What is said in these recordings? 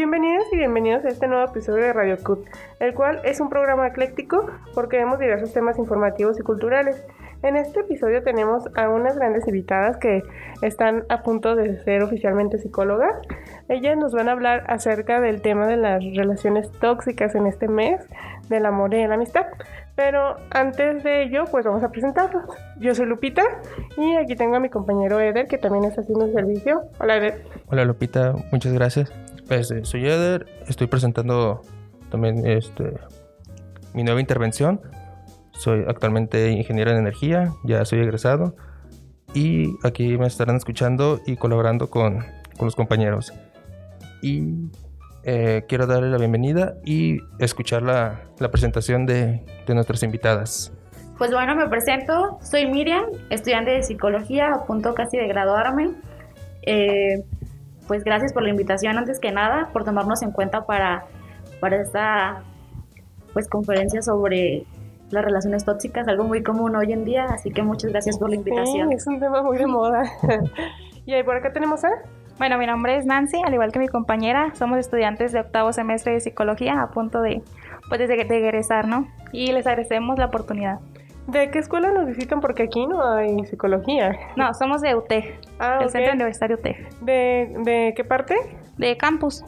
Bienvenidas y bienvenidos a este nuevo episodio de Radio CUT, el cual es un programa ecléctico porque vemos diversos temas informativos y culturales. En este episodio tenemos a unas grandes invitadas que están a punto de ser oficialmente psicólogas. Ellas nos van a hablar acerca del tema de las relaciones tóxicas en este mes, del amor y de la amistad. Pero antes de ello, pues vamos a presentarnos. Yo soy Lupita y aquí tengo a mi compañero Eder que también está haciendo el servicio. Hola Eder. Hola Lupita, muchas gracias. Soy Eder, estoy presentando también este, mi nueva intervención. Soy actualmente ingeniero en energía, ya soy egresado y aquí me estarán escuchando y colaborando con, los compañeros. Y eh, quiero darle la bienvenida y escuchar la, presentación de, de, nuestras invitadas. Pues bueno, me presento, soy Miriam, estudiante de psicología, a punto casi de graduarme. Eh, pues gracias por la invitación antes que nada, por tomarnos en cuenta para, para esta pues conferencia sobre las relaciones tóxicas, algo muy común hoy en día, así que muchas gracias por la invitación. Sí, es un tema muy de moda. y ahí por acá tenemos a... Bueno, mi nombre es Nancy, al igual que mi compañera, somos estudiantes de octavo semestre de psicología a punto de, pues, de, de egresar, ¿no? Y les agradecemos la oportunidad. ¿De qué escuela nos visitan? Porque aquí no hay psicología. No, somos de UTEG, ah, el okay. Centro Universitario UTEG. ¿De, ¿De qué parte? De campus.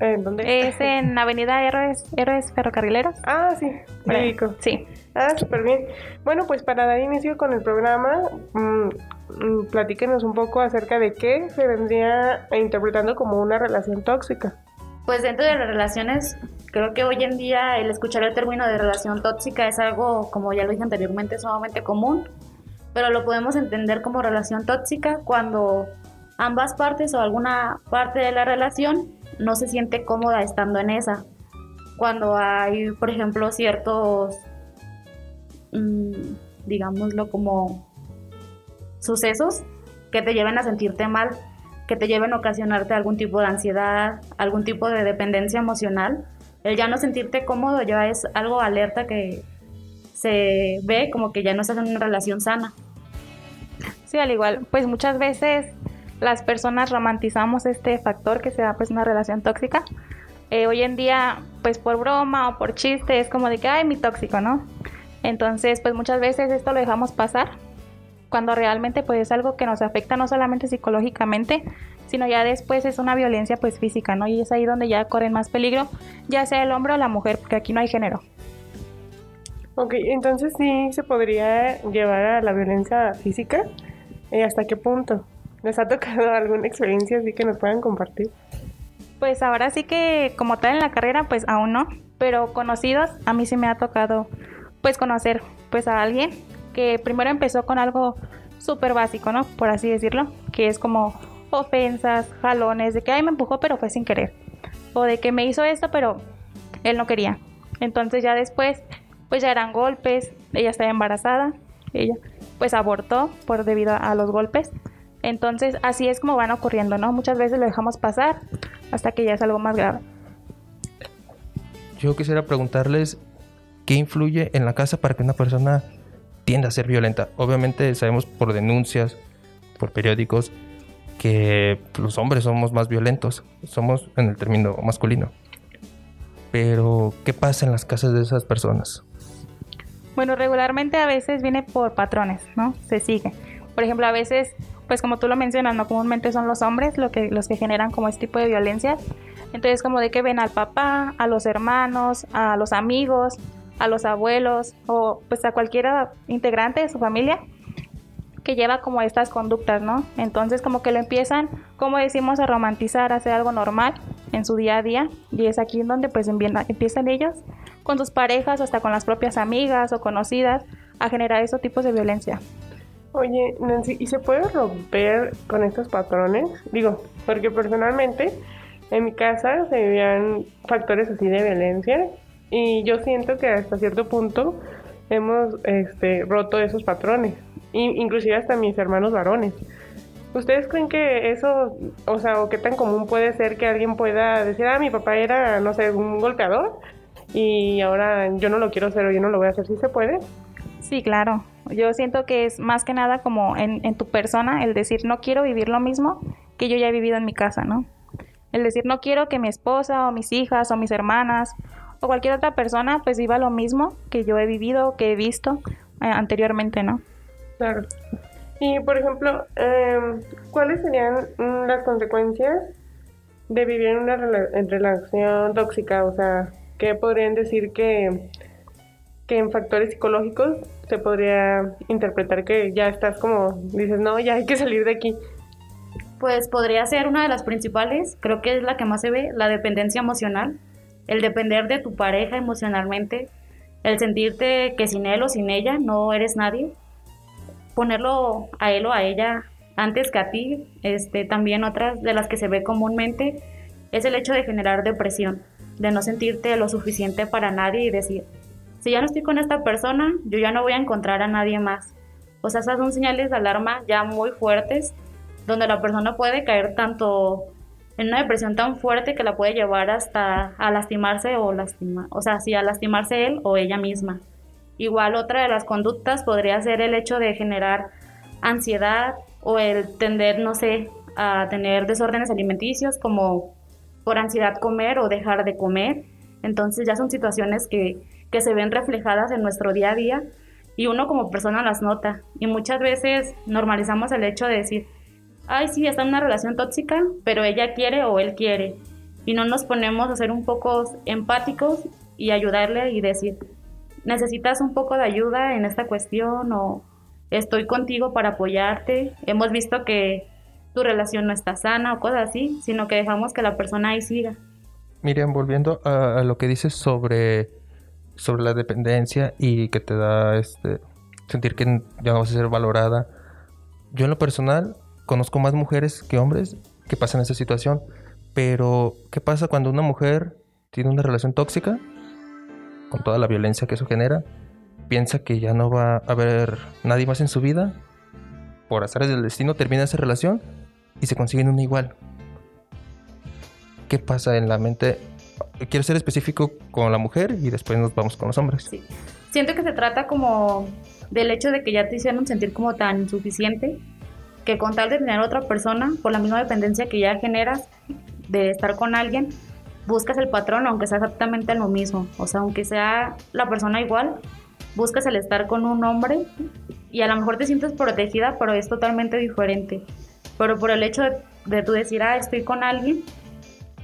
¿En dónde? Es en Avenida Héroes, Héroes Ferrocarrileros. Ah, sí, médico. Sí. Ah, súper bien. Bueno, pues para dar inicio con el programa, mmm, mmm, platíquenos un poco acerca de qué se vendría interpretando como una relación tóxica. Pues dentro de las relaciones, creo que hoy en día el escuchar el término de relación tóxica es algo, como ya lo dije anteriormente, sumamente común, pero lo podemos entender como relación tóxica cuando ambas partes o alguna parte de la relación no se siente cómoda estando en esa. Cuando hay, por ejemplo, ciertos, mmm, digámoslo como sucesos que te lleven a sentirte mal, que te lleven a ocasionarte algún tipo de ansiedad, algún tipo de dependencia emocional. El ya no sentirte cómodo ya es algo alerta que se ve como que ya no estás en una relación sana. Sí, al igual, pues muchas veces las personas romantizamos este factor que se da pues una relación tóxica. Eh, hoy en día, pues por broma o por chiste, es como de que, ay, mi tóxico, ¿no? Entonces, pues muchas veces esto lo dejamos pasar cuando realmente pues es algo que nos afecta no solamente psicológicamente, sino ya después es una violencia pues física, ¿no? Y es ahí donde ya corren más peligro, ya sea el hombre o la mujer, porque aquí no hay género. Ok, entonces sí se podría llevar a la violencia física. ¿Y hasta qué punto? ¿Les ha tocado alguna experiencia así que nos puedan compartir? Pues ahora sí que como tal en la carrera pues aún no, pero conocidos a mí sí me ha tocado pues conocer pues a alguien que primero empezó con algo súper básico, ¿no? Por así decirlo, que es como ofensas, jalones, de que ay me empujó pero fue sin querer, o de que me hizo esto pero él no quería. Entonces ya después pues ya eran golpes, ella estaba embarazada, ella pues abortó por debido a los golpes. Entonces así es como van ocurriendo, ¿no? Muchas veces lo dejamos pasar hasta que ya es algo más grave. Yo quisiera preguntarles qué influye en la casa para que una persona tienda a ser violenta. Obviamente sabemos por denuncias, por periódicos, que los hombres somos más violentos, somos en el término masculino. Pero, ¿qué pasa en las casas de esas personas? Bueno, regularmente a veces viene por patrones, ¿no? Se sigue. Por ejemplo, a veces, pues como tú lo mencionas, no comúnmente son los hombres lo que, los que generan como este tipo de violencia. Entonces, como de que ven al papá, a los hermanos, a los amigos, a los abuelos o pues a cualquier integrante de su familia que lleva como estas conductas, ¿no? Entonces como que lo empiezan, como decimos, a romantizar, a hacer algo normal en su día a día y es aquí en donde pues empiezan ellos con sus parejas hasta con las propias amigas o conocidas a generar esos tipos de violencia. Oye, Nancy, ¿y se puede romper con estos patrones? Digo, porque personalmente en mi casa se vivían factores así de violencia y yo siento que hasta cierto punto hemos este, roto esos patrones, inclusive hasta mis hermanos varones. ¿Ustedes creen que eso, o sea, o qué tan común puede ser que alguien pueda decir, ah, mi papá era, no sé, un golpeador y ahora yo no lo quiero hacer o yo no lo voy a hacer? ¿Sí se puede? Sí, claro. Yo siento que es más que nada como en tu persona el decir, no quiero vivir lo mismo que yo ya he vivido en mi casa, ¿no? El decir, no quiero que mi esposa o mis hijas o mis hermanas o cualquier otra persona pues viva lo mismo que yo he vivido, que he visto eh, anteriormente, ¿no? Claro. Y por ejemplo, em, ¿cuáles serían mm, las consecuencias de vivir en una rela- en relación tóxica? O sea, ¿qué podrían decir que, que en factores psicológicos se podría interpretar que ya estás como, dices, no, ya hay que salir de aquí? Pues podría ser una de las principales, creo que es la que más se ve, la dependencia emocional, el depender de tu pareja emocionalmente, el sentirte que sin él o sin ella no eres nadie, ponerlo a él o a ella antes que a ti, este, también otras de las que se ve comúnmente es el hecho de generar depresión, de no sentirte lo suficiente para nadie y decir, si ya no estoy con esta persona, yo ya no voy a encontrar a nadie más. O sea, esas son señales de alarma ya muy fuertes donde la persona puede caer tanto en una depresión tan fuerte que la puede llevar hasta a lastimarse o lastima, o sea, sí, a lastimarse él o ella misma. Igual otra de las conductas podría ser el hecho de generar ansiedad o el tender, no sé, a tener desórdenes alimenticios como por ansiedad comer o dejar de comer. Entonces ya son situaciones que, que se ven reflejadas en nuestro día a día y uno como persona las nota. Y muchas veces normalizamos el hecho de decir, ay, sí, está en una relación tóxica, pero ella quiere o él quiere. Y no nos ponemos a ser un poco empáticos y ayudarle y decir, necesitas un poco de ayuda en esta cuestión o estoy contigo para apoyarte. Hemos visto que tu relación no está sana o cosas así, sino que dejamos que la persona ahí siga. Miriam, volviendo a, a lo que dices sobre, sobre la dependencia y que te da este sentir que ya no vas a ser valorada. Yo en lo personal conozco más mujeres que hombres que pasan esa situación, pero ¿qué pasa cuando una mujer tiene una relación tóxica con toda la violencia que eso genera? Piensa que ya no va a haber nadie más en su vida, por azares del destino termina esa relación y se consiguen una igual. ¿Qué pasa en la mente? Quiero ser específico con la mujer y después nos vamos con los hombres. Sí. Siento que se trata como del hecho de que ya te hicieron sentir como tan insuficiente que con tal de tener otra persona, por la misma dependencia que ya generas de estar con alguien, buscas el patrón aunque sea exactamente lo mismo. O sea, aunque sea la persona igual, buscas el estar con un hombre y a lo mejor te sientes protegida, pero es totalmente diferente. Pero por el hecho de, de tú decir, ah, estoy con alguien,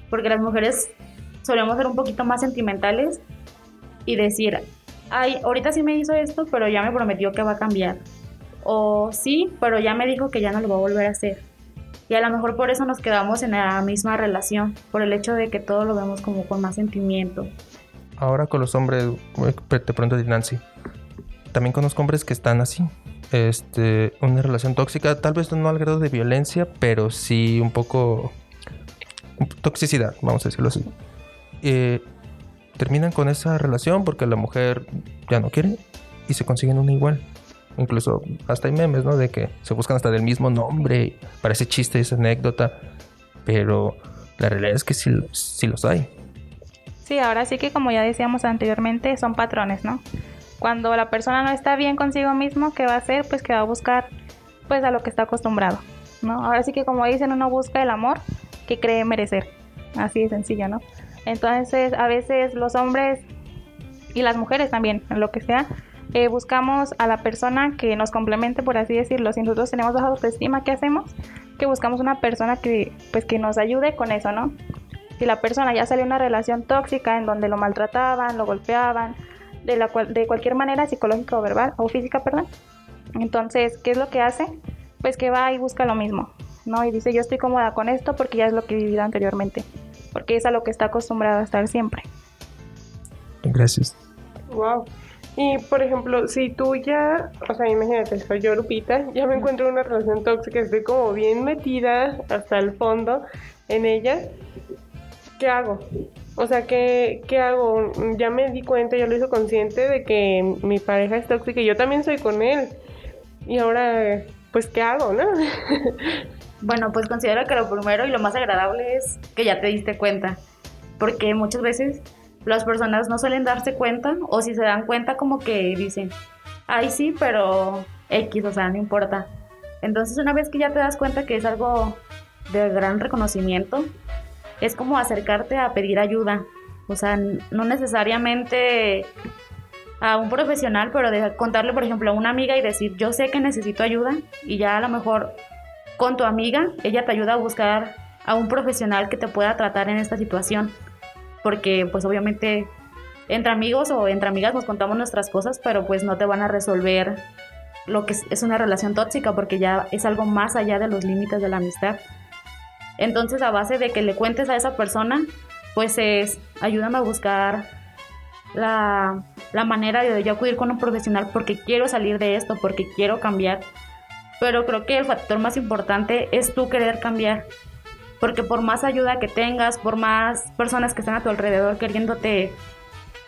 porque las mujeres solemos ser un poquito más sentimentales y decir, ay, ahorita sí me hizo esto, pero ya me prometió que va a cambiar. O sí, pero ya me dijo que ya no lo va a volver a hacer. Y a lo mejor por eso nos quedamos en la misma relación, por el hecho de que todo lo vemos como con más sentimiento. Ahora con los hombres, te pregunto de Nancy. También conozco hombres que están así. Este, una relación tóxica, tal vez no al grado de violencia, pero sí un poco toxicidad, vamos a decirlo así. Eh, terminan con esa relación porque la mujer ya no quiere y se consiguen una igual. Incluso hasta hay memes, ¿no? De que se buscan hasta del mismo nombre. Parece chiste esa anécdota. Pero la realidad es que sí, sí los hay. Sí, ahora sí que como ya decíamos anteriormente, son patrones, ¿no? Cuando la persona no está bien consigo mismo, ¿qué va a hacer? Pues que va a buscar pues a lo que está acostumbrado, ¿no? Ahora sí que como dicen, uno busca el amor que cree merecer. Así de sencillo, ¿no? Entonces, a veces los hombres y las mujeres también, lo que sea, eh, buscamos a la persona que nos complemente, por así decirlo. Si nosotros tenemos baja autoestima, ¿qué hacemos? Que buscamos una persona que, pues, que nos ayude con eso, ¿no? Si la persona ya salió de una relación tóxica en donde lo maltrataban, lo golpeaban, de, la cual, de cualquier manera, psicológica o verbal, o física, perdón. Entonces, ¿qué es lo que hace? Pues que va y busca lo mismo, ¿no? Y dice, yo estoy cómoda con esto porque ya es lo que he vivido anteriormente, porque es a lo que está acostumbrado a estar siempre. Gracias. Wow. Y por ejemplo, si tú ya, o sea, imagínate, soy yo Lupita, ya me encuentro en una relación tóxica, estoy como bien metida hasta el fondo en ella, ¿qué hago? O sea, ¿qué, ¿qué hago? Ya me di cuenta, ya lo hice consciente de que mi pareja es tóxica y yo también soy con él. Y ahora, pues, ¿qué hago, no? Bueno, pues considero que lo primero y lo más agradable es que ya te diste cuenta, porque muchas veces las personas no suelen darse cuenta o si se dan cuenta como que dicen, ay sí, pero X, o sea, no importa. Entonces una vez que ya te das cuenta que es algo de gran reconocimiento, es como acercarte a pedir ayuda. O sea, no necesariamente a un profesional, pero de contarle, por ejemplo, a una amiga y decir, yo sé que necesito ayuda y ya a lo mejor con tu amiga, ella te ayuda a buscar a un profesional que te pueda tratar en esta situación. Porque pues obviamente entre amigos o entre amigas nos contamos nuestras cosas, pero pues no te van a resolver lo que es una relación tóxica porque ya es algo más allá de los límites de la amistad. Entonces a base de que le cuentes a esa persona, pues es ayúdame a buscar la, la manera de yo acudir con un profesional porque quiero salir de esto, porque quiero cambiar. Pero creo que el factor más importante es tú querer cambiar. Porque por más ayuda que tengas, por más personas que estén a tu alrededor queriéndote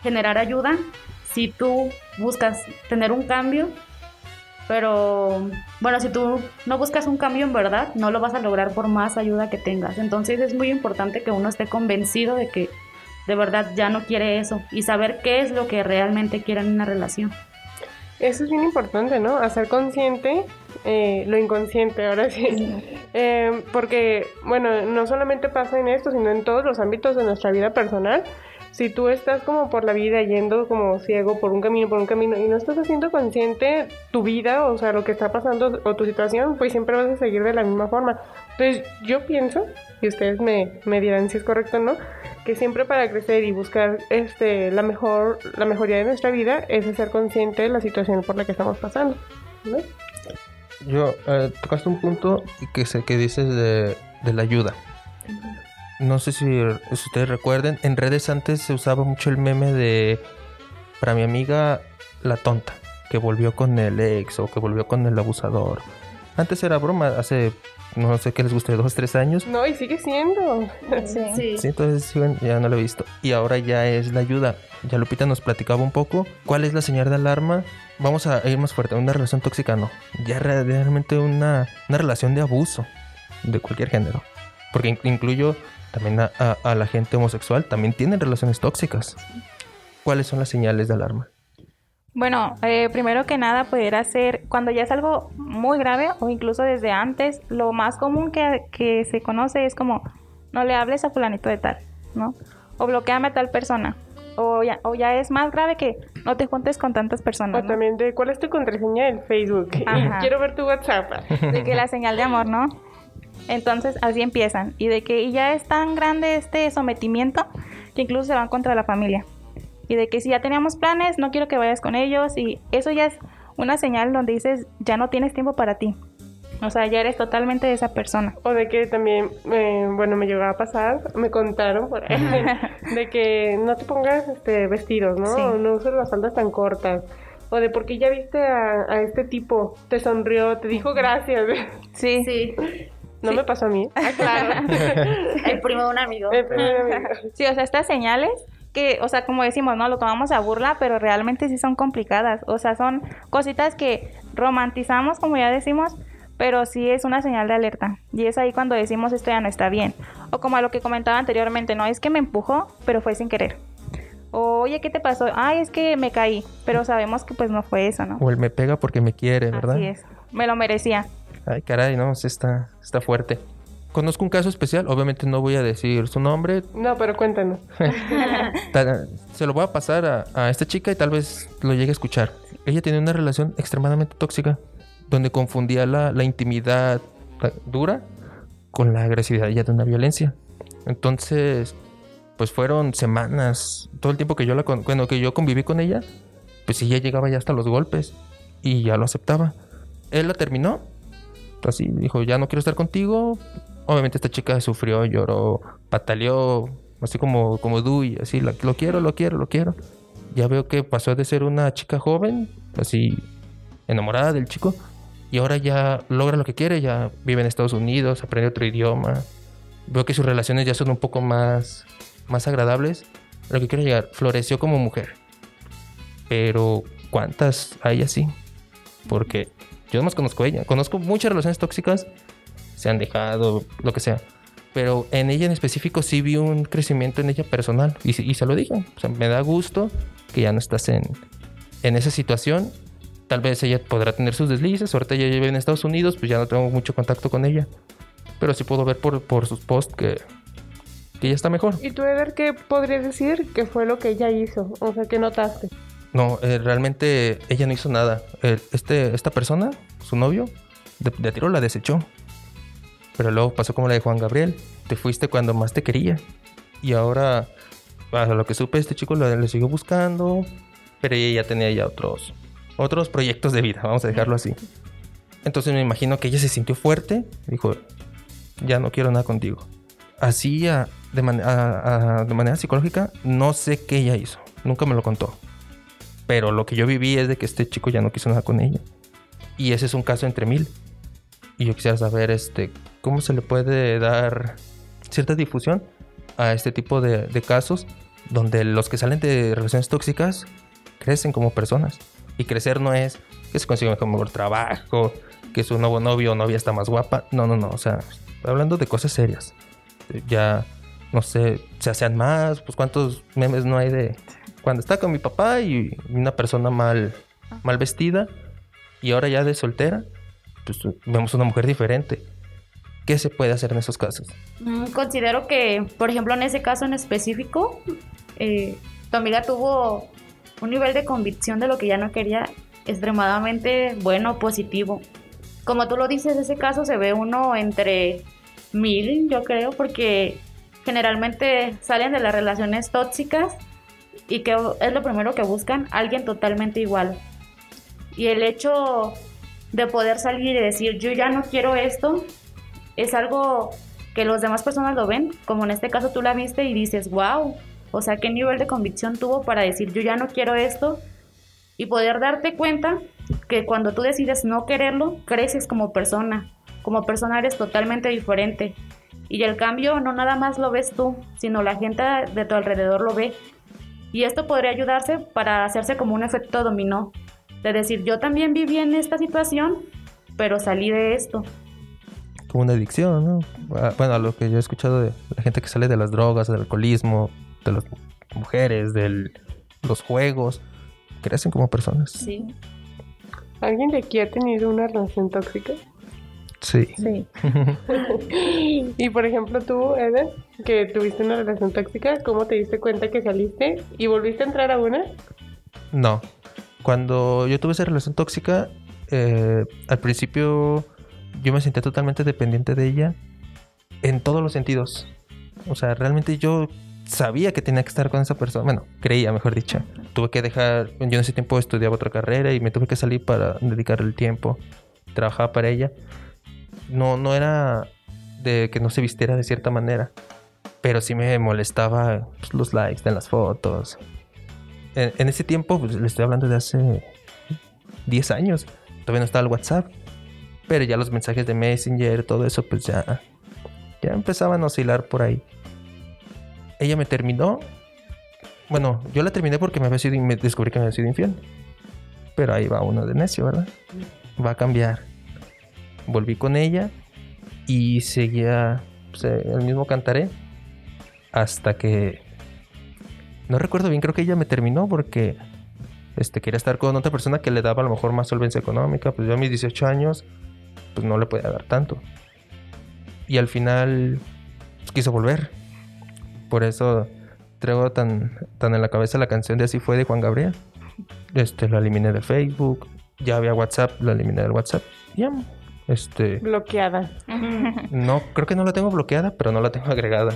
generar ayuda, si tú buscas tener un cambio, pero bueno, si tú no buscas un cambio en verdad, no lo vas a lograr por más ayuda que tengas. Entonces es muy importante que uno esté convencido de que de verdad ya no quiere eso y saber qué es lo que realmente quiere en una relación. Eso es bien importante, ¿no? Hacer consciente eh, lo inconsciente, ahora sí. Eh, porque, bueno, no solamente pasa en esto, sino en todos los ámbitos de nuestra vida personal. Si tú estás como por la vida yendo como ciego por un camino, por un camino, y no estás haciendo consciente tu vida, o sea, lo que está pasando o tu situación, pues siempre vas a seguir de la misma forma. Entonces, yo pienso, y ustedes me, me dirán si es correcto o no, que siempre para crecer y buscar este la mejor la mejoría de nuestra vida es ser consciente de la situación por la que estamos pasando ¿no? Yo eh, tocaste un punto que sé que dices de, de la ayuda. No sé si, si, ustedes recuerden, en redes antes se usaba mucho el meme de para mi amiga la tonta, que volvió con el ex o que volvió con el abusador. Antes era broma, hace no sé qué les guste, dos, tres años. No, y sigue siendo. Sí. sí. entonces ya no lo he visto. Y ahora ya es la ayuda. Ya Lupita nos platicaba un poco. ¿Cuál es la señal de alarma? Vamos a ir más fuerte. Una relación tóxica, no. Ya realmente una, una relación de abuso de cualquier género. Porque incluyo también a, la gente homosexual. También tienen relaciones tóxicas. ¿Cuáles son las señales de alarma? Bueno, eh, primero que nada pudiera ser cuando ya es algo muy grave o incluso desde antes, lo más común que, que se conoce es como no le hables a fulanito de tal, ¿no? O bloqueame a tal persona. O ya, o ya es más grave que no te juntes con tantas personas. O ¿no? también de cuál es tu contraseña del Facebook. Ajá. Quiero ver tu WhatsApp. De que la señal de amor, ¿no? Entonces así empiezan. Y de que ya es tan grande este sometimiento que incluso se van contra la familia y de que si ya teníamos planes, no quiero que vayas con ellos y eso ya es una señal donde dices, ya no tienes tiempo para ti. O sea, ya eres totalmente de esa persona. O de que también, eh, bueno, me llegó a pasar, me contaron por ahí, de que no te pongas este, vestidos, ¿no? Sí. O no uses las faldas tan cortas. O de porque ya viste a, a, este tipo, te sonrió, te dijo gracias. Sí. Sí. No Sí. me pasó a mí. Ah, claro. El primo de un amigo. El primer amigo. Sí, o sea, estas señales que, o sea, como decimos, ¿no? Lo tomamos a burla, pero realmente sí son complicadas. O sea, son cositas que romantizamos, como ya decimos, pero sí es una señal de alerta. Y es ahí cuando decimos esto ya no está bien. O como a lo que comentaba anteriormente, no es que me empujó, pero fue sin querer. O, oye, ¿qué te pasó? Ay, es que me caí. Pero sabemos que pues no fue eso, ¿no? O él me pega porque me quiere, ¿verdad? Así es. Me lo merecía. Ay, caray, no, sí está, está fuerte. Conozco un caso especial, obviamente no voy a decir su nombre, No, pero cuéntanos. Ta- se lo voy a pasar a, a esta chica y tal vez lo llegue a escuchar. Ella tenía una relación extremadamente tóxica, donde confundía la, la intimidad dura con la agresividad ya de una violencia. Entonces, pues fueron semanas, todo el tiempo que yo la bueno, que yo conviví con ella, pues ella llegaba ya hasta los golpes y ya lo aceptaba. Él la terminó, así dijo, ya no quiero estar contigo. Obviamente esta chica sufrió, lloró, pataleó, así como, como Dewey, así, lo quiero, lo quiero, lo quiero. Ya veo que pasó de ser una chica joven, así, enamorada del chico, y ahora ya logra lo que quiere, ya vive en Estados Unidos, aprende otro idioma. Veo que sus relaciones ya son un poco más, más agradables. Lo que quiero llegar, floreció como mujer. Pero, ¿cuántas hay así? Porque yo no más conozco a ella. Conozco muchas relaciones tóxicas, se han dejado, lo que sea. Pero en ella en específico sí vi un crecimiento en ella personal. Y, y se lo dije. O sea, me da gusto que ya no estás en, en esa situación. Tal vez ella podrá tener sus deslices. Ahorita ya vive en Estados Unidos, pues ya no tengo mucho contacto con ella. Pero sí puedo ver por, por sus posts que, que ella está mejor. ¿Y tú, Eder, qué podrías decir que fue lo que ella hizo? O sea, ¿qué notaste? No, eh, realmente ella no hizo nada. Este, esta persona, su novio, de, de tiro la desechó. Pero luego pasó como la de Juan Gabriel. Te fuiste cuando más te quería. Y ahora, a lo que supe, este chico le, le siguió buscando. Pero ella ya tenía ya otros, otros proyectos de vida, vamos a dejarlo así. Entonces me imagino que ella se sintió fuerte. Dijo, ya no quiero nada contigo. Así, a- de, manera psicológica, no sé qué ella hizo. Nunca me lo contó. Pero lo que yo viví es de que este chico ya no quiso nada con ella. Y ese es un caso entre mil. Y yo quisiera saber este, cómo se le puede dar cierta difusión a este tipo de casos donde los que salen de relaciones tóxicas crecen como personas. Y crecer no es que se consiga un mejor trabajo, que su nuevo novio o novia está más guapa. No, no, no. O sea, hablando de cosas serias. Ya, no sé, se hacen más. Pues cuántos memes no hay de cuando está con mi papá y una persona mal, mal vestida y ahora ya de soltera, pues vemos una mujer diferente. ¿Qué se puede hacer en esos casos? Mm, Considero que, por ejemplo, en ese caso en específico, eh, tu amiga tuvo un nivel de convicción de lo que ya no quería extremadamente bueno, positivo. Como tú lo dices, ese caso se ve uno entre mil, yo creo, porque generalmente salen de las relaciones tóxicas y que es lo primero que buscan, alguien totalmente igual. Y el hecho de poder salir y decir, yo ya no quiero esto, es algo que los demás personas lo ven, como en este caso tú la viste y dices, wow, o sea, qué nivel de convicción tuvo para decir, yo ya no quiero esto, y poder darte cuenta que cuando tú decides no quererlo, creces como persona, como persona eres totalmente diferente. Y el cambio no nada más lo ves tú, sino la gente de tu alrededor lo ve. Y esto podría ayudarse para hacerse como un efecto dominó, de decir, yo también viví en esta situación, pero salí de esto. Como una adicción, ¿no? Ah, Bueno, a lo que yo he escuchado de la gente que sale de las drogas, del alcoholismo, de las mujeres, de los juegos, crecen como personas. Sí. ¿Alguien de aquí ha tenido una relación tóxica? Sí. Sí. Y por ejemplo tú, Eder, que tuviste una relación tóxica, ¿cómo te diste cuenta que saliste y volviste a entrar a una? No. Cuando yo tuve esa relación tóxica, eh, al principio yo me sentía totalmente dependiente de ella en todos los sentidos. O sea, realmente yo sabía que tenía que estar con esa persona. Bueno, creía, mejor dicho. Tuve que dejar, yo en ese tiempo estudiaba otra carrera y me tuve que salir para dedicar el tiempo. Trabajaba para ella. No, no era de que no se vistiera de cierta manera. Pero sí me molestaba pues, los likes en las fotos. En, en ese tiempo, pues, le estoy hablando de hace 10 años. Todavía no estaba el WhatsApp. Pero ya los mensajes de Messenger, todo eso, pues ya, ya empezaban a oscilar por ahí. Ella me terminó. Bueno, yo la terminé porque me había sido, me descubrí que me había sido infiel. Pero ahí va uno de necio, ¿verdad? Va a cambiar. Volví con ella y seguía pues, el mismo cantaré hasta que no recuerdo bien, creo que ella me terminó porque este, quería estar con otra persona que le daba a lo mejor más solvencia económica. Pues yo a mis 18 años, pues no le podía dar tanto. Y al final pues, quiso volver. Por eso traigo tan, tan en la cabeza la canción de Así fue de Juan Gabriel. Este, la eliminé de Facebook. Ya había WhatsApp, la eliminé del WhatsApp. Ya. Este. Bloqueada. No, creo que no la tengo bloqueada, pero no la tengo agregada.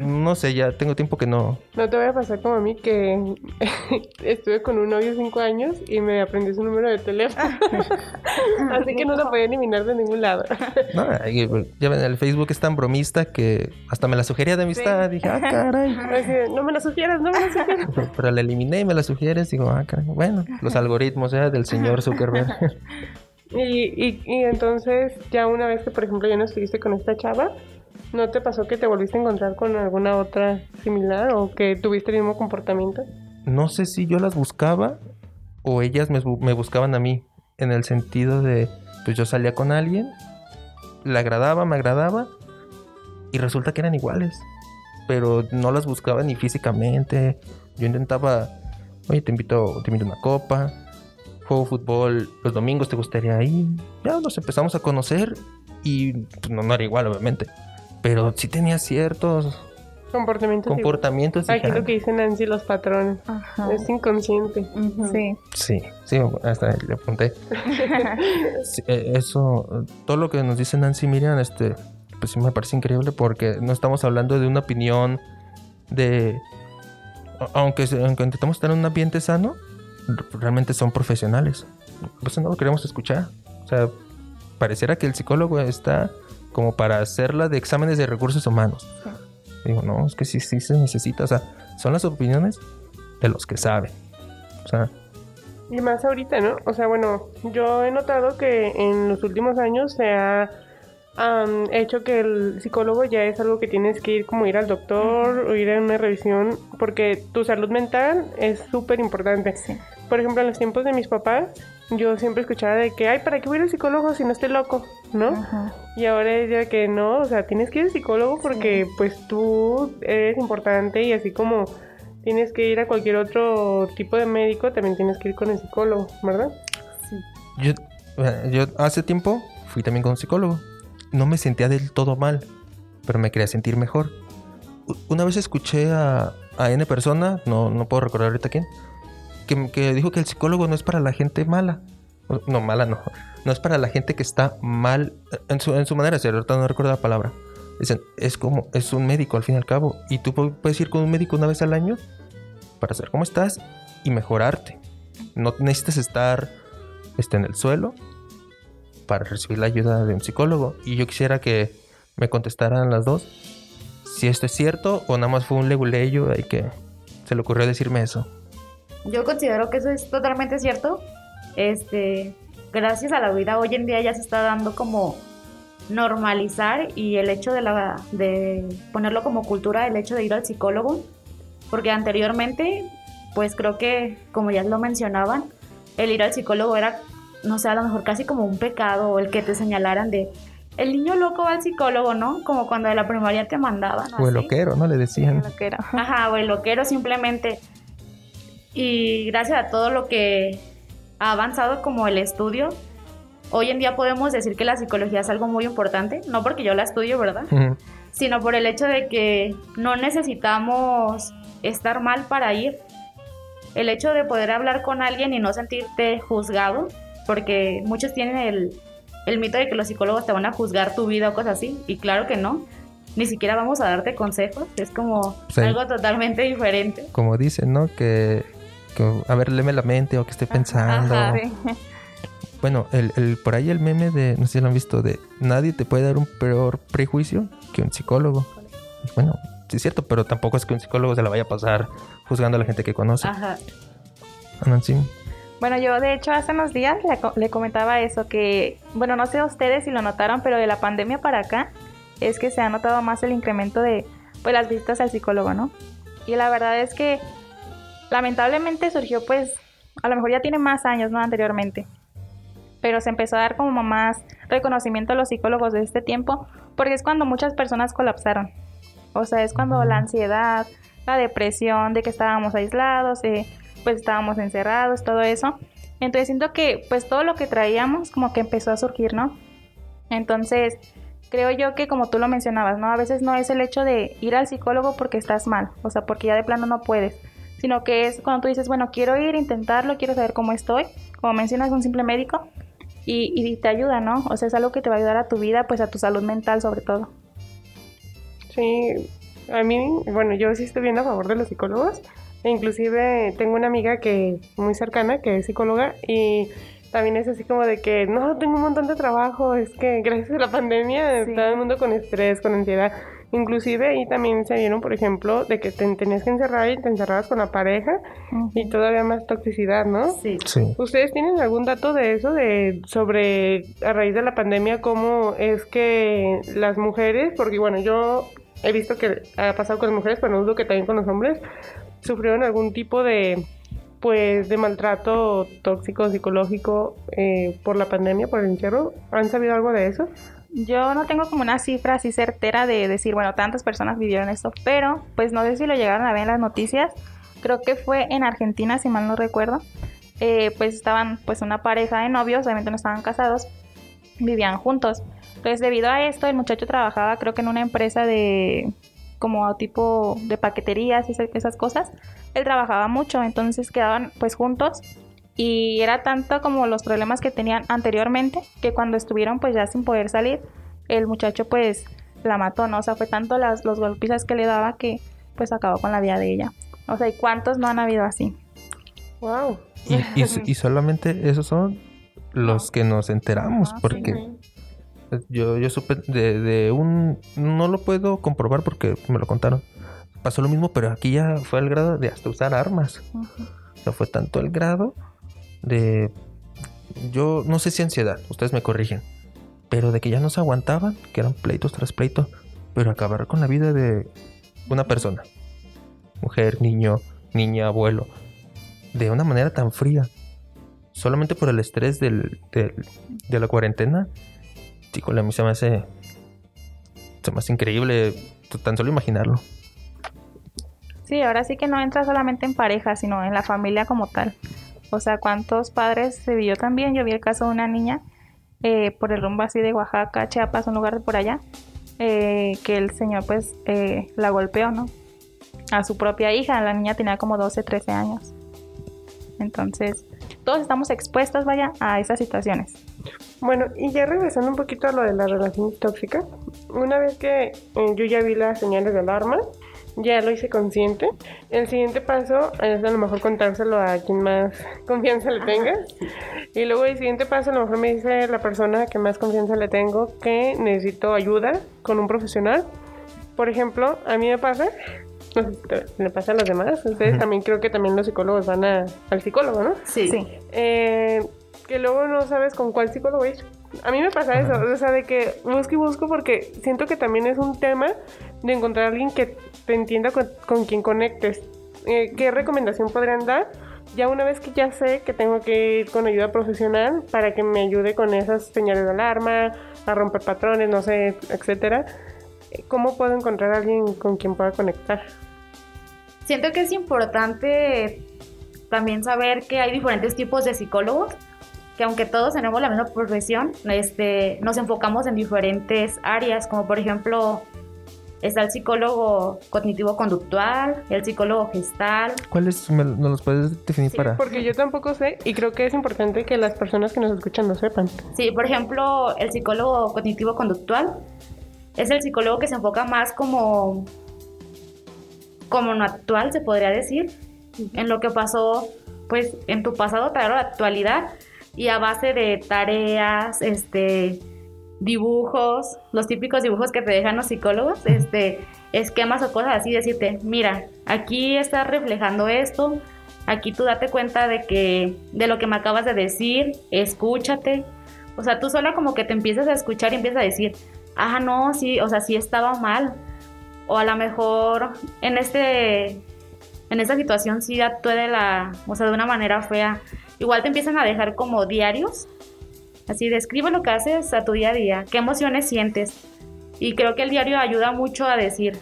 No sé, ya tengo tiempo que no. No te voy a pasar como a mí que estuve con un novio cinco años y me aprendí su número de teléfono. Así que no lo podía eliminar de ningún lado. No, y, ya ven, el Facebook es tan bromista que hasta me la sugería de amistad. Dije, ah, caray. Así no me lo sugieras, no me lo sugieras. Pero, pero la eliminé y me la sugieres. Digo, ah, caray. Bueno, los algoritmos ¿eh? del señor Zuckerberg. Y, y, y entonces, ya una vez que, por ejemplo, ya no estuviste con esta chava, ¿no te pasó que te volviste a encontrar con alguna otra similar o que tuviste el mismo comportamiento? no sé si yo las buscaba o ellas me, me buscaban a mí. En el sentido de, pues yo salía con alguien, le agradaba, me agradaba, y resulta que eran iguales. Pero no las buscaba ni físicamente. Yo intentaba, oye, te invito, te invito a una copa, juego fútbol los domingos, ¿te gustaría ir? Ya nos empezamos a conocer y pues, no, no era igual, obviamente. Pero sí tenía ciertos Comportamientos. comportamientos Aquí lo digitales. que dice Nancy, los patrones. Ajá. Es inconsciente. Sí. Sí, sí, hasta le apunté. Sí, eh, eso, todo lo que nos dice Nancy Miriam, este, pues sí me parece increíble porque no estamos hablando de una opinión de, aunque, aunque intentamos estar en un ambiente sano, realmente son profesionales. Pues no lo queremos escuchar. O sea, pareciera que el psicólogo está como para hacerla de exámenes de recursos humanos. Sí. Digo, no, es que sí, sí se necesita. O sea, son las opiniones de los que saben. O sea, Y más ahorita, ¿no? O sea, bueno, yo he notado que en los últimos años se ha am, hecho que el psicólogo ya es algo que tienes que ir como ir al doctor o ir a una revisión porque tu salud mental es súper importante. Sí. Por ejemplo, en los tiempos de mis papás, yo siempre escuchaba de que, ay, ¿para qué voy a ir al psicólogo si no estoy loco? ¿no? Ajá. Y ahora es ya que no, o sea, tienes que ir al psicólogo porque pues tú eres importante y así como tienes que ir a cualquier otro tipo de médico, también tienes que ir con el psicólogo, ¿verdad? Yo, eh, yo hace tiempo fui también con un psicólogo. No me sentía del todo mal, pero me quería sentir mejor. Una vez escuché a, a N persona, no, no puedo recordar ahorita quién, que, dijo que el psicólogo no es para la gente mala. No, mala no. No es para la gente que está mal eh, en su, en su manera de. Ahorita no recuerdo la palabra. Dicen, es como, es un médico al fin y al cabo. Y tú pu- puedes ir con un médico una vez al año para saber cómo estás y mejorarte. No necesitas estar este, en el suelo para recibir la ayuda de un psicólogo. Y yo quisiera que me contestaran las dos si esto es cierto o nada más fue un leguleyo y que se le ocurrió decirme eso. Yo considero que eso es totalmente cierto. Este, gracias a la vida hoy en día ya se está dando como normalizar y el hecho de la de ponerlo como cultura el hecho de ir al psicólogo, porque anteriormente pues creo que como ya lo mencionaban, el ir al psicólogo era no sé, a lo mejor casi como un pecado o el que te señalaran de el niño loco va al psicólogo, ¿no? Como cuando de la primaria te mandaban. O el loquero, ¿no? Le decían. Lo que era. Ajá, o el loquero simplemente. Y gracias a todo lo que ha avanzado como el estudio, hoy en día podemos decir que la psicología es algo muy importante, no porque yo la estudio, ¿verdad? Ujú. Sino por el hecho de que no necesitamos estar mal para ir. El hecho de poder hablar con alguien y no sentirte juzgado, porque muchos tienen el, el mito de que los psicólogos te van a juzgar tu vida o cosas así, y claro que no. Ni siquiera vamos a darte consejos, es como Sí. algo totalmente diferente. Como dicen, ¿no? Que, que, a ver, léeme la mente o que esté pensando. ajá. Sí. Bueno, el, el- por ahí el meme de, no sé si lo han visto, de nadie te puede dar un peor prejuicio que un psicólogo. Bueno, sí es cierto, pero tampoco es que un psicólogo se la vaya a pasar juzgando a la gente que conoce. Ajá. Nancy. Bueno, yo de hecho hace unos días le, le comentaba eso, que, bueno, no sé ustedes si lo notaron, pero de la pandemia para acá es que se ha notado más el incremento de pues, las visitas al psicólogo, ¿no? Y la verdad es que lamentablemente surgió pues, a lo mejor ya tiene más años, ¿no? Anteriormente. Pero se empezó a dar como más reconocimiento a los psicólogos de este tiempo, porque es cuando muchas personas colapsaron. O sea, es cuando la ansiedad, la depresión, de que estábamos aislados, eh, pues estábamos encerrados, todo eso. Entonces siento que pues todo lo que traíamos como que empezó a surgir, ¿no? Entonces creo yo que como tú lo mencionabas, ¿no? A veces no es el hecho de ir al psicólogo porque estás mal, o sea, porque ya de plano no puedes, sino que es cuando tú dices, bueno, quiero ir, intentarlo, quiero saber cómo estoy, como mencionas, un simple médico, y, y te ayuda, ¿no? O sea, es algo que te va a ayudar a tu vida, pues a tu salud mental sobre todo. Sí, a mí, bueno, yo sí estoy bien a favor de los psicólogos. E inclusive tengo una amiga que muy cercana que es psicóloga y también es así como de que no, tengo un montón de trabajo, es que gracias a la pandemia Sí. todo el mundo con estrés, con ansiedad. Inclusive ahí también se vieron, por ejemplo, de que te tenías que encerrar y te encerrabas con la pareja y todavía más toxicidad, ¿no? Sí. Sí. ¿Ustedes tienen algún dato de eso, de sobre a raíz de la pandemia cómo es que las mujeres, porque bueno, yo he visto que ha pasado con las mujeres, pero no dudo que también con los hombres, sufrieron algún tipo de pues de maltrato tóxico, psicológico eh, por la pandemia, por el encierro. ¿Han sabido algo de eso? Yo no tengo como una cifra así certera de decir, bueno, tantas personas vivieron esto, pero pues no sé si lo llegaron a ver en las noticias. Creo que fue en Argentina, si mal no recuerdo. Eh, pues estaban pues una pareja de novios, obviamente no estaban casados, vivían juntos. Entonces debido a esto el muchacho trabajaba creo que en una empresa de como tipo de paqueterías y esa- esas cosas, él trabajaba mucho, entonces quedaban pues juntos y era tanto como los problemas que tenían anteriormente que cuando estuvieron pues ya sin poder salir, el muchacho pues la mató, ¿no? O sea, fue tanto las, los golpizas que le daba que pues acabó con la vida de ella. O sea, ¿y cuántos no han habido así? Wow. Y, y, y solamente esos son los que nos enteramos, Ah, sí. porque yo, yo supe de, de un... No lo puedo comprobar porque me lo contaron. Pasó lo mismo, pero aquí ya fue al grado de hasta usar armas. O sea, fue tanto el grado de... Yo no sé si ansiedad, ustedes me corrigen. Pero de que ya no se aguantaban, que eran pleitos tras pleito. Pero acabar con la vida de una persona. Mujer, niño, niña, abuelo. De una manera tan fría. Solamente por el estrés del, del- de la cuarentena. Híjole, a mí se me hace... Se me hace increíble tan solo imaginarlo. Sí, ahora sí que no entra solamente en pareja, sino en la familia como tal. O sea, ¿cuántos padres se vio también? Yo vi el caso de una niña eh, por el rumbo así de Oaxaca, Chiapas, un lugar de por allá, eh, que el señor pues eh, la golpeó, ¿no? A su propia hija, la niña tenía como 12, 13 años. Entonces, todos estamos expuestos, vaya, a esas situaciones. Bueno, y ya regresando un poquito a lo de las relaciones tóxicas, una vez que eh, yo ya vi las señales de alarma, ya lo hice consciente. El siguiente paso es a lo mejor contárselo a quien más confianza le tenga. Y luego el siguiente paso a lo mejor me dice la persona que más confianza le tengo que necesito ayuda con un profesional. Por ejemplo, a mí me pasa, no sé si te- le pasa a los demás, ustedes también creo que también los psicólogos van a- al psicólogo, ¿no? Sí. Sí. eh, que luego no sabes con cuál psicólogo ir. A mí me pasa eso, o sea, de que busco y busco porque siento que también es un tema de encontrar a alguien que te entienda con, con quien conectes. Eh, ¿Qué recomendación podrían dar? Ya una vez que ya sé que tengo que ir con ayuda profesional para que me ayude con esas señales de alarma, a romper patrones, no sé, etcétera. eh, ¿Cómo puedo encontrar a alguien con quien pueda conectar? Siento que es importante también saber que hay diferentes tipos de psicólogos, que aunque todos tenemos la misma profesión, este, nos enfocamos en diferentes áreas, como por ejemplo está el psicólogo cognitivo-conductual, el psicólogo gestal, ¿Cuáles nos los puedes definir Sí, para...? porque yo tampoco sé y creo que es importante que las personas que nos escuchan lo sepan. Sí, por ejemplo, el psicólogo cognitivo-conductual es el psicólogo que se enfoca más como, como en lo actual, se podría decir, en lo que pasó, pues, en tu pasado, traer a la actualidad y a base de tareas, este, dibujos, los típicos dibujos que te dejan los psicólogos, este, esquemas o cosas así, decirte, mira, aquí estás reflejando esto, aquí tú date cuenta de que, de lo que me acabas de decir, escúchate, o sea, tú sola como que te empiezas a escuchar y empiezas a decir, ah, no, sí, o sea, sí estaba mal, o a lo mejor en este, en esta situación sí actué de la, o sea, de una manera fea, igual te empiezan a dejar como diarios, Así, describe lo que haces a tu día a día, qué emociones sientes. Y creo que el diario ayuda mucho a decir,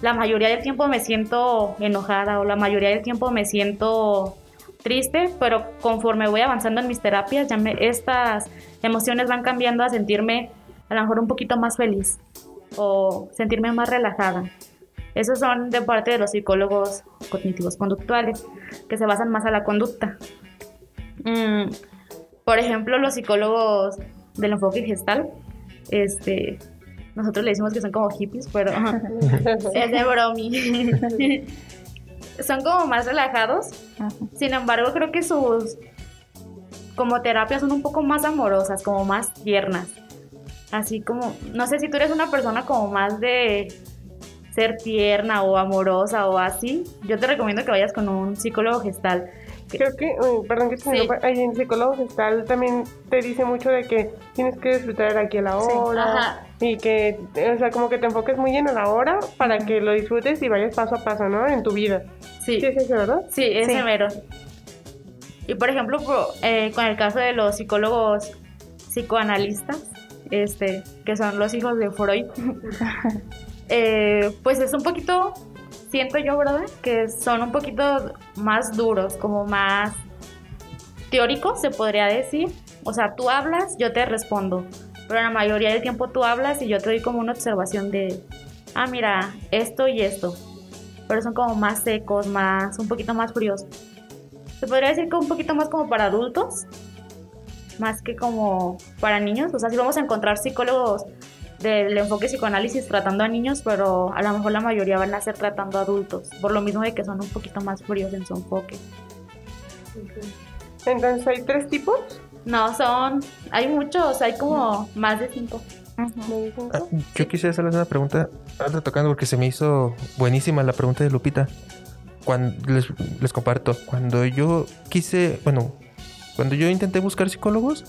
la mayoría del tiempo me siento enojada o la mayoría del tiempo me siento triste, pero conforme voy avanzando en mis terapias, estas emociones van cambiando a sentirme a lo mejor un poquito más feliz o sentirme más relajada. Esos son de parte de los psicólogos cognitivos conductuales, que se basan más a la conducta. Mm, por ejemplo, los psicólogos del enfoque gestal, este, nosotros le decimos que son como hippies, pero es de bromi. son como más relajados. Ajá. Sin embargo, creo que sus como terapias son un poco más amorosas, como más tiernas. Así como, no sé si tú eres una persona como más de ser tierna o amorosa o así, yo te recomiendo que vayas con un psicólogo gestal. Creo que, uy, perdón que te Sí. ahí en psicólogo gestal también te dice mucho de que tienes que disfrutar aquí a la Sí. hora Ajá. y que, o sea, como que te enfoques muy en la hora para que lo disfrutes y vayas paso a paso, ¿no? En tu vida. Sí. Sí, es ese, ¿verdad? Sí, ese Sí. mero. Y por ejemplo, eh, con el caso de los psicólogos psicoanalistas, este, que son los hijos de Freud, eh, pues es un poquito, siento yo, ¿verdad? Que son un poquito más duros, como más teóricos, se podría decir. O sea, tú hablas, yo te respondo. Pero la mayoría del tiempo tú hablas y yo te doy como una observación de, ah, mira, esto y esto. Pero son como más secos, más, un poquito más fríos. Se podría decir que un poquito más como para adultos, más que como para niños. O sea, sí vamos a encontrar psicólogos del enfoque psicoanálisis tratando a niños, pero a lo mejor la mayoría van a ser tratando a adultos, por lo mismo de que son un poquito más fríos en su enfoque. Entonces, ¿hay tres tipos? No, son, hay muchos, hay como más de cinco. ¿Me dicen Ah, yo quisiera hacerles una pregunta, ahora tocando porque se me hizo buenísima la pregunta de Lupita. Cuando les, les comparto, cuando yo quise, bueno, cuando yo intenté buscar psicólogos,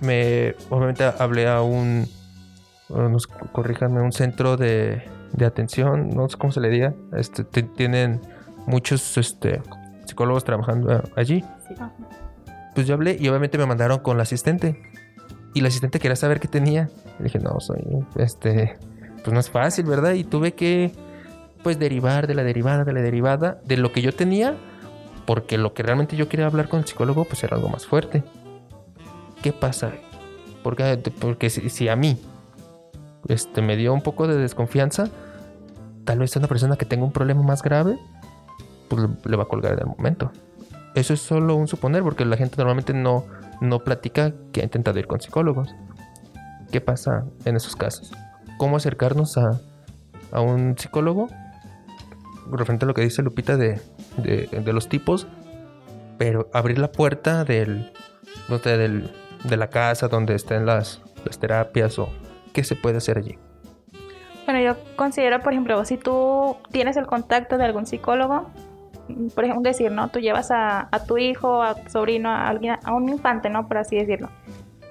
me obviamente hablé a un, nos corríjanme, un centro de, de atención, no sé cómo se le diga, este, ti- tienen muchos este, psicólogos trabajando eh, allí. Sí. Pues yo hablé y obviamente me mandaron con la asistente. Y la asistente quería saber qué tenía. Dije, no, soy, este, pues no es fácil, ¿verdad? Y tuve que, pues, derivar de la derivada, de la derivada, de lo que yo tenía, porque lo que realmente yo quería hablar con el psicólogo, pues era algo más fuerte. ¿Qué pasa? Porque, porque si, si a mí, este, me dio un poco de desconfianza, tal vez a una persona que tenga un problema más grave, pues le- va a colgar en el momento. Eso es solo un suponer, porque la gente normalmente no, no platica que ha intentado ir con psicólogos. ¿Qué pasa en esos casos? ¿Cómo acercarnos a, a un psicólogo? Referente a lo que dice Lupita de, de- de los tipos, pero abrir la puerta del, no del- de la casa donde estén las, las terapias o qué se puede hacer allí. Bueno, yo considero, por ejemplo, si tú tienes el contacto de algún psicólogo, por ejemplo, decir, ¿no? Tú llevas a, a tu hijo, a tu sobrino, a alguien, a un infante, ¿no? Por así decirlo.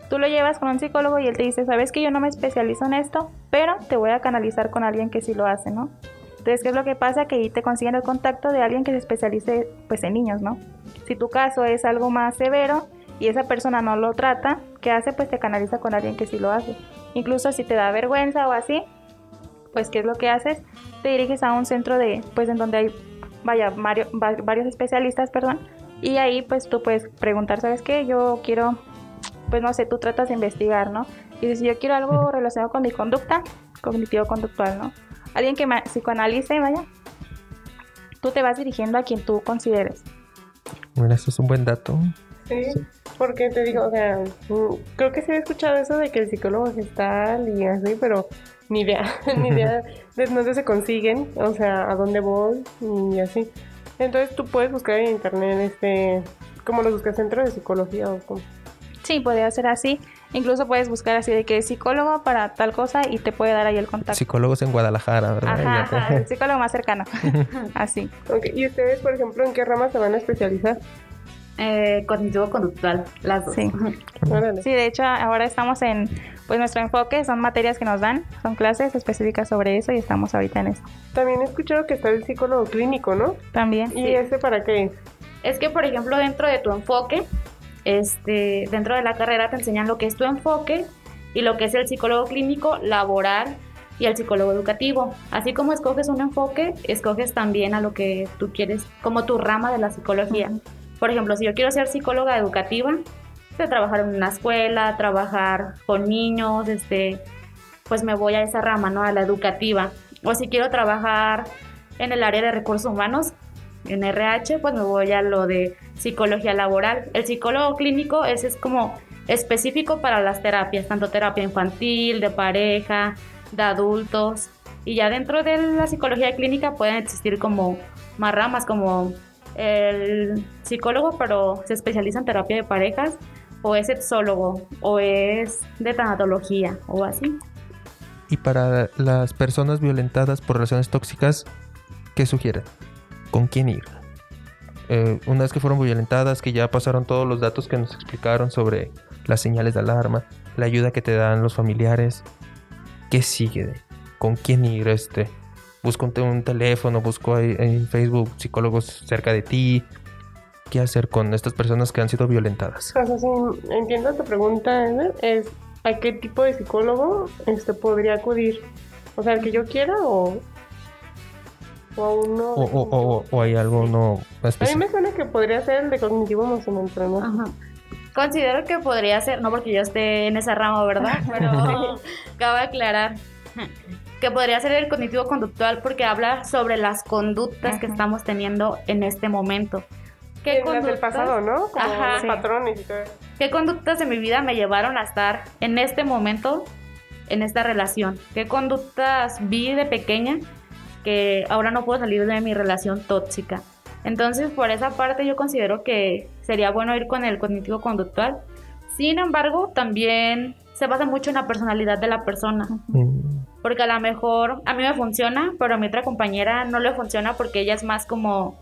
Tú lo llevas con un psicólogo y él te dice, sabes que yo no me especializo en esto, pero te voy a canalizar con alguien que sí lo hace, ¿no? Entonces, ¿qué es lo que pasa? Que ahí te consiguen el contacto de alguien que se especialice, pues, en niños, ¿no? Si tu caso es algo más severo y esa persona no lo trata, ¿qué hace? Pues te canaliza con alguien que sí lo hace. Incluso si te da vergüenza o así, pues qué es lo que haces, te diriges a un centro de, pues en donde hay, vaya, vario- va- varios especialistas, perdón, y ahí pues tú puedes preguntar, ¿sabes qué? Yo quiero, pues no sé, tú tratas de investigar, ¿no? Y dices, yo quiero algo relacionado con mi conducta, cognitivo-conductual, ¿no? Alguien que me psicoanalice, vaya, tú te vas dirigiendo a quien tú consideres. Bueno, eso es un buen dato. Sí, porque te digo, o sea, mm, creo que sí he escuchado eso de que el psicólogo es gestal y así, pero ni idea, ni idea de dónde se consiguen, o sea, a dónde voy y así. Entonces tú puedes buscar en internet, este, como los buscas centro de psicología o como. Sí, podría ser así. Incluso puedes buscar así de que es psicólogo para tal cosa y te puede dar ahí el contacto. Psicólogos en Guadalajara, ¿verdad? Ajá, ajá, el psicólogo más cercano. Así. ¿Y ustedes, por ejemplo, en qué ramas se van a especializar? Eh, cognitivo-conductual, las dos. Sí. Sí, de hecho ahora estamos en, pues nuestro enfoque son materias que nos dan, son clases específicas sobre eso y estamos ahorita en eso. También he escuchado que está el psicólogo clínico, ¿no? También. ¿Y ese para qué es? Es que, por ejemplo, dentro de tu enfoque, este, dentro de la carrera te enseñan lo que es tu enfoque y lo que es el psicólogo clínico, laboral y el psicólogo educativo. Así como escoges un enfoque, escoges también a lo que tú quieres, como tu rama de la psicología. Ujú. Por ejemplo, si yo quiero ser psicóloga educativa, trabajar en una escuela, trabajar con niños, este, pues me voy a esa rama, ¿no? A la educativa. O si quiero trabajar en el área de recursos humanos, en RH, pues me voy a lo de psicología laboral. El psicólogo clínico ese es como específico para las terapias, tanto terapia infantil, de pareja, de adultos. Y ya dentro de la psicología clínica pueden existir como más ramas, como el psicólogo, pero se especializa en terapia de parejas, o es sexólogo, o es de tanatología, o así. Y para las personas violentadas por relaciones tóxicas, ¿qué sugieren? ¿Con quién ir? Eh, una vez que fueron violentadas, que ya pasaron todos los datos que nos explicaron sobre las señales de alarma, la ayuda que te dan los familiares, ¿qué sigue? ¿Con quién ir? Este, busco un, un teléfono, busco ahí en Facebook psicólogos cerca de ti. ¿Qué hacer con estas personas que han sido violentadas? O sea, si entiendo tu pregunta, Eder, es ¿a qué tipo de psicólogo este, podría acudir? O sea, ¿el que yo quiera o, o a uno? O, o- o- o hay algo no A mí específico. me suena que podría ser el de cognitivo emocional, pero no. Ajá. Considero que podría ser, no porque yo esté en esa rama, ¿verdad? Pero cabe aclarar. Que podría ser el cognitivo conductual porque habla sobre las conductas que Ajá. estamos teniendo en este momento. ¿Qué En las del pasado, ¿no? Como Ajá. los Sí. patrones y todo eso. ¿Qué conductas de mi vida me llevaron a estar en este momento, en esta relación? ¿Qué conductas vi de pequeña que ahora no puedo salir de mi relación tóxica? Entonces, por esa parte yo considero que sería bueno ir con el cognitivo conductual. Sin embargo, también se basa mucho en la personalidad de la persona. Mm, Porque a lo mejor a mí me funciona, pero a mi otra compañera no le funciona porque ella es más como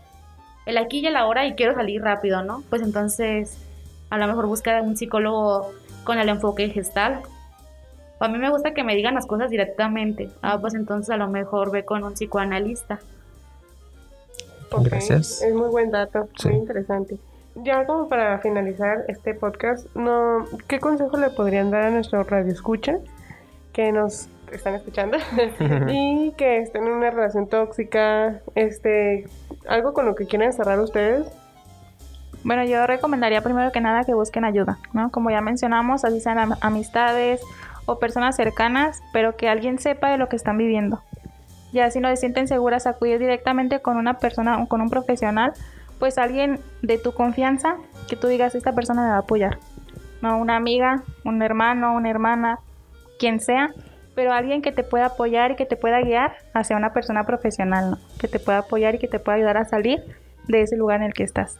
el aquí y el ahora y quiero salir rápido, ¿no? Pues entonces a lo mejor busca un psicólogo con el enfoque gestal. A mí me gusta que me digan las cosas directamente. Ah, pues entonces a lo mejor ve con un psicoanalista. Ok, Gracias. Es muy buen dato, Sí. muy interesante. Ya como para finalizar este podcast, no, ¿qué consejo le podrían dar a nuestro radio escucha que nos están escuchando y que estén en una relación tóxica, este, algo con lo que quieran cerrar ustedes? Bueno, yo recomendaría primero que nada que busquen ayuda, ¿no? Como ya mencionamos, así sean am- amistades o personas cercanas, pero que alguien sepa de lo que están viviendo. Ya si no se sienten seguras, acudir directamente con una persona o con un profesional, pues alguien de tu confianza, que tú digas, esta persona me va a apoyar. No, una amiga, un hermano, una hermana, quien sea, pero alguien que te pueda apoyar y que te pueda guiar hacia una persona profesional. Que te pueda apoyar y que te pueda ayudar a salir de ese lugar en el que estás.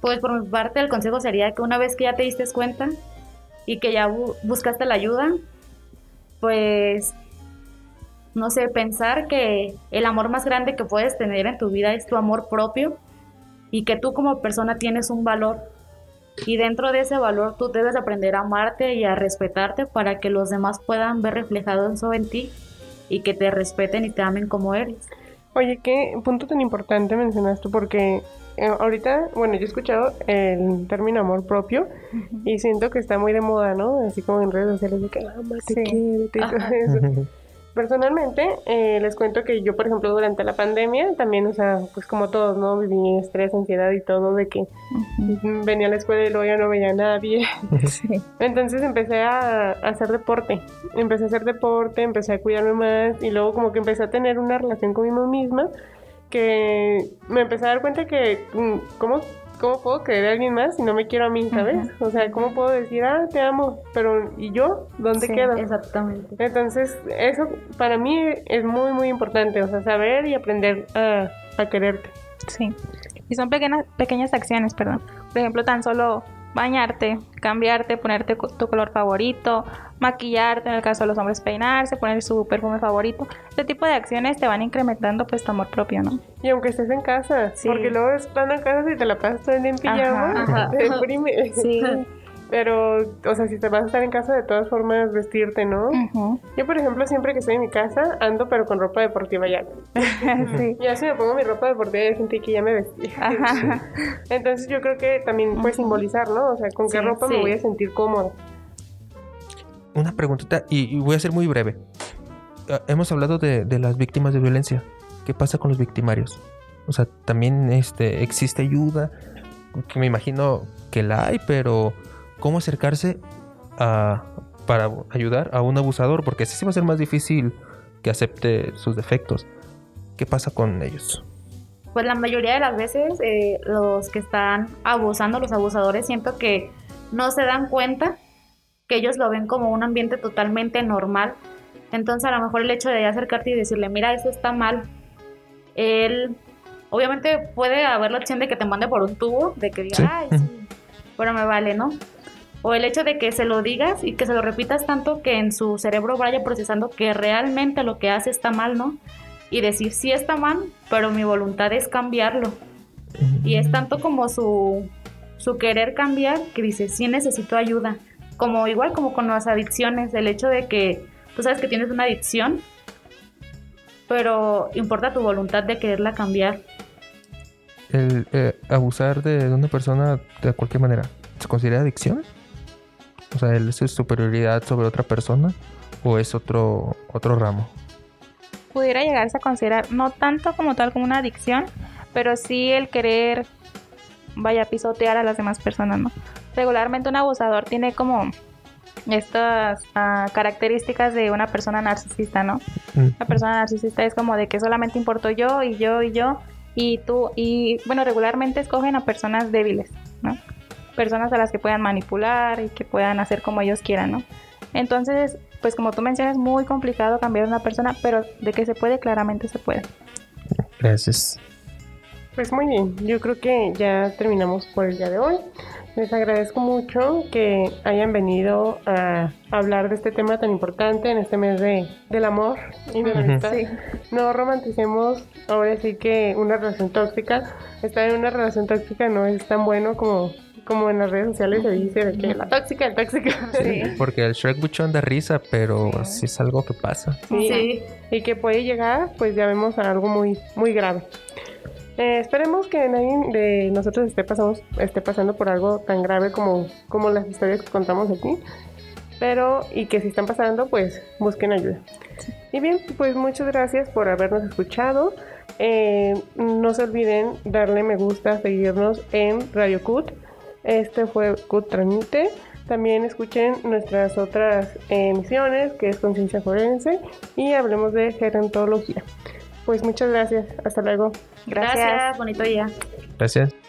Pues por mi parte el consejo sería que una vez que ya te diste cuenta y que ya bu- buscaste la ayuda, pues no sé, pensar que el amor más grande que puedes tener en tu vida es tu amor propio y que tú como persona tienes un valor y dentro de ese valor tú debes aprender a amarte y a respetarte para que los demás puedan ver reflejado eso en ti y que te respeten y te amen como eres. Oye, qué punto tan importante mencionaste porque eh, ahorita, bueno, yo he escuchado el término amor propio y siento que está muy de moda, ¿no? Así como en redes sociales de que amate, Sí. quiérete y todo eso. Personalmente, eh, les cuento que yo, por ejemplo, durante la pandemia, también, o sea, pues como todos, ¿no? Viví estrés, ansiedad y todo, de que venía a la escuela y luego ya no veía a nadie. Sí. Entonces empecé a, hacer deporte. Empecé a hacer deporte, empecé a cuidarme más y luego como que empecé a tener una relación conmigo misma que me empecé a dar cuenta que mm, cómo, puedo querer a alguien más si no me quiero a mí, ¿sabes? O sea, cómo puedo decir, ah, te amo, pero ¿y yo? ¿Dónde Sí, quedo? Exactamente. Entonces, eso para mí es muy, muy importante, o sea, saber y aprender a, a quererte. Sí. Y son pequeñas, pequeñas acciones, perdón. Por ejemplo, tan solo bañarte, cambiarte, ponerte tu color favorito, maquillarte, en el caso de los hombres peinarse, poner su perfume favorito. Este tipo de acciones te van incrementando pues tu amor propio, ¿no? Y aunque estés en casa, Sí. porque luego estando en casa si te la pasas todo el día en pijama, te deprime. Sí. Pero, o sea, si te vas a estar en casa, de todas formas, vestirte, ¿no? Yo, por ejemplo, siempre que estoy en mi casa, ando pero con ropa deportiva ya. sí. Ya si me pongo mi ropa deportiva, ya sentí que ya me vestí. Ajá. Entonces yo creo que también puede simbolizar, ¿no? O sea, con qué Sí, ropa me voy a sentir cómoda. Una preguntita y, y voy a ser muy breve. Ah, Hemos hablado de, de las víctimas de violencia. ¿Qué pasa con los victimarios? O sea, también este, existe ayuda, que me imagino que la hay, pero ¿cómo acercarse a, para ayudar a un abusador? Porque así sí va a ser más difícil que acepte sus defectos. ¿Qué pasa con ellos? Pues la mayoría de las veces eh, los que están abusando, los abusadores, siento que no se dan cuenta que ellos lo ven como un ambiente totalmente normal. Entonces a lo mejor el hecho de acercarte y decirle, mira, eso está mal, él obviamente puede haber la opción de que te mande por un tubo, de que diga, Sí. ay, sí, pero me vale, ¿no? O el hecho de que se lo digas y que se lo repitas tanto que en su cerebro vaya procesando que realmente lo que hace está mal, ¿no? Y decir, sí está mal, pero mi voluntad es cambiarlo. Y es tanto como su, su querer cambiar que dice, sí necesito ayuda. Como igual como con las adicciones, el hecho de que tú sabes que tienes una adicción, pero importa tu voluntad de quererla cambiar. El eh, abusar de una persona de cualquier manera, ¿se considera adicción? O sea, ¿es su superioridad sobre otra persona o es otro, otro ramo? Pudiera llegarse a considerar, no tanto como tal como una adicción, pero sí el querer, vaya, pisotear a las demás personas, ¿no? Regularmente un abusador tiene como estas ah, características de una persona narcisista, ¿no? Mm. Una persona narcisista es como de que solamente importo yo y yo y yo y tú y bueno, regularmente escogen a personas débiles, ¿no? Personas a las que puedan manipular y que puedan hacer como ellos quieran, ¿no? Entonces, pues como tú mencionas, es muy complicado cambiar a una persona, pero de que se puede, claramente se puede. Gracias. Pues muy bien, yo creo que ya terminamos por el día de hoy. Les agradezco mucho que hayan venido a hablar de este tema tan importante en este mes de, del amor y de la. No romanticemos ahora sí que una relación tóxica. Estar en una relación tóxica no es tan bueno como, como en las redes sociales se dice de que la tóxica, el tóxica. Porque el Shrek buchón da risa, pero sí es algo que pasa. Sí. Sí. y que puede llegar, pues ya vemos a algo muy, muy grave. Eh, esperemos que nadie de nosotros esté, pasamos, esté pasando por algo tan grave como, como las historias que contamos aquí. Pero, y que si están pasando, pues busquen ayuda. Y bien, pues muchas gracias por habernos escuchado. Eh, no se olviden darle me gusta, seguirnos en Radio CUT. Este fue CUT Transmite. También escuchen nuestras otras emisiones, que es Conciencia Forense, y hablemos de gerontología. Pues muchas gracias. Hasta luego. Gracias. Gracias. Bonito día. Gracias.